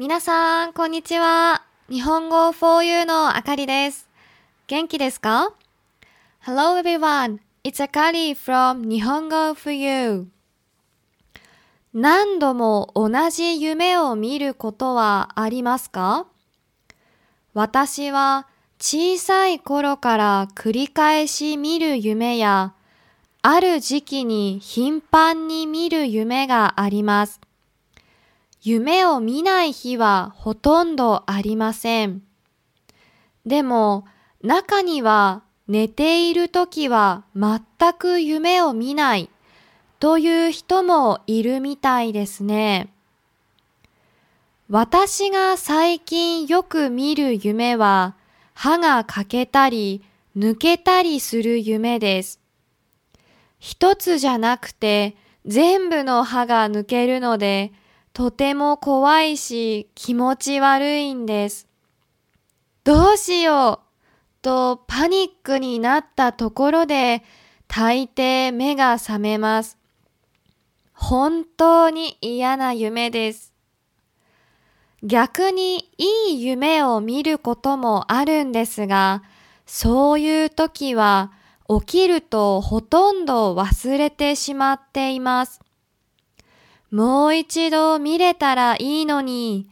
皆さん、こんにちは。日本語 for you のあかりです。元気ですか ?Hello everyone. It's Akari from 日本語 for you. 何度も同じ夢を見ることはありますか？私は小さい頃から繰り返し見る夢や、ある時期に頻繁に見る夢があります。夢を見ない日はほとんどありません。でも、中には寝ている時は全く夢を見ないという人もいるみたいですね。私が最近よく見る夢は歯が欠けたり抜けたりする夢です。一つじゃなくて全部の歯が抜けるのでとても怖いし気持ち悪いんです。どうしようとパニックになったところで大抵目が覚めます。本当に嫌な夢です。逆にいい夢を見ることもあるんですが、そういう時は起きるとほとんど忘れてしまっています。もう一度見れたらいいのに、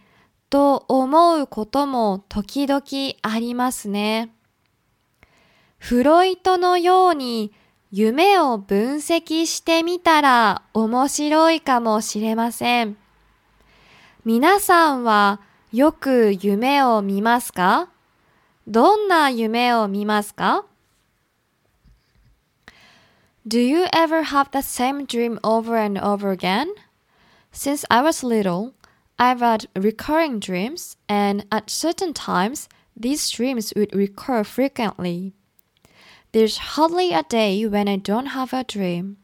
と思うことも時々ありますね。フロイトのように夢を分析してみたら面白いかもしれません。皆さんはよく夢を見ますか？どんな夢を見ますか？Do you ever have the same dream over and over again? Since I was little, I've had recurring dreams, and at certain times, these dreams would recur frequently. There's hardly a day when I don't have a dream.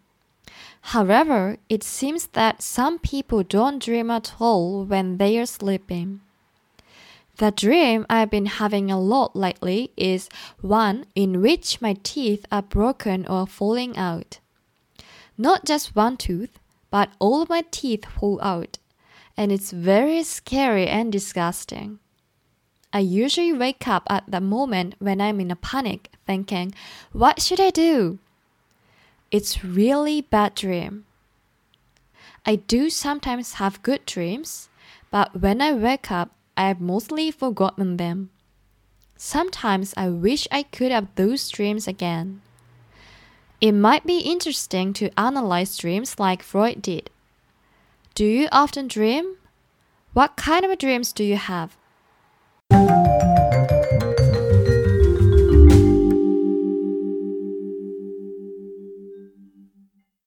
However, it seems that some people don't dream at all when they are sleeping. The dream I've been having a lot lately is one in which my teeth are broken or falling out. Not just one tooth, but all my teeth fall out, and it's very scary and disgusting. I usually wake up at the moment when I'm in a panic, thinking, What should I do? It's really bad dream. I do sometimes have good dreams, but when I wake up, I have mostly forgotten them. Sometimes I wish I could have those dreams again. It might be interesting to analyze dreams like Freud did. Do you often dream? What kind of dreams do you have?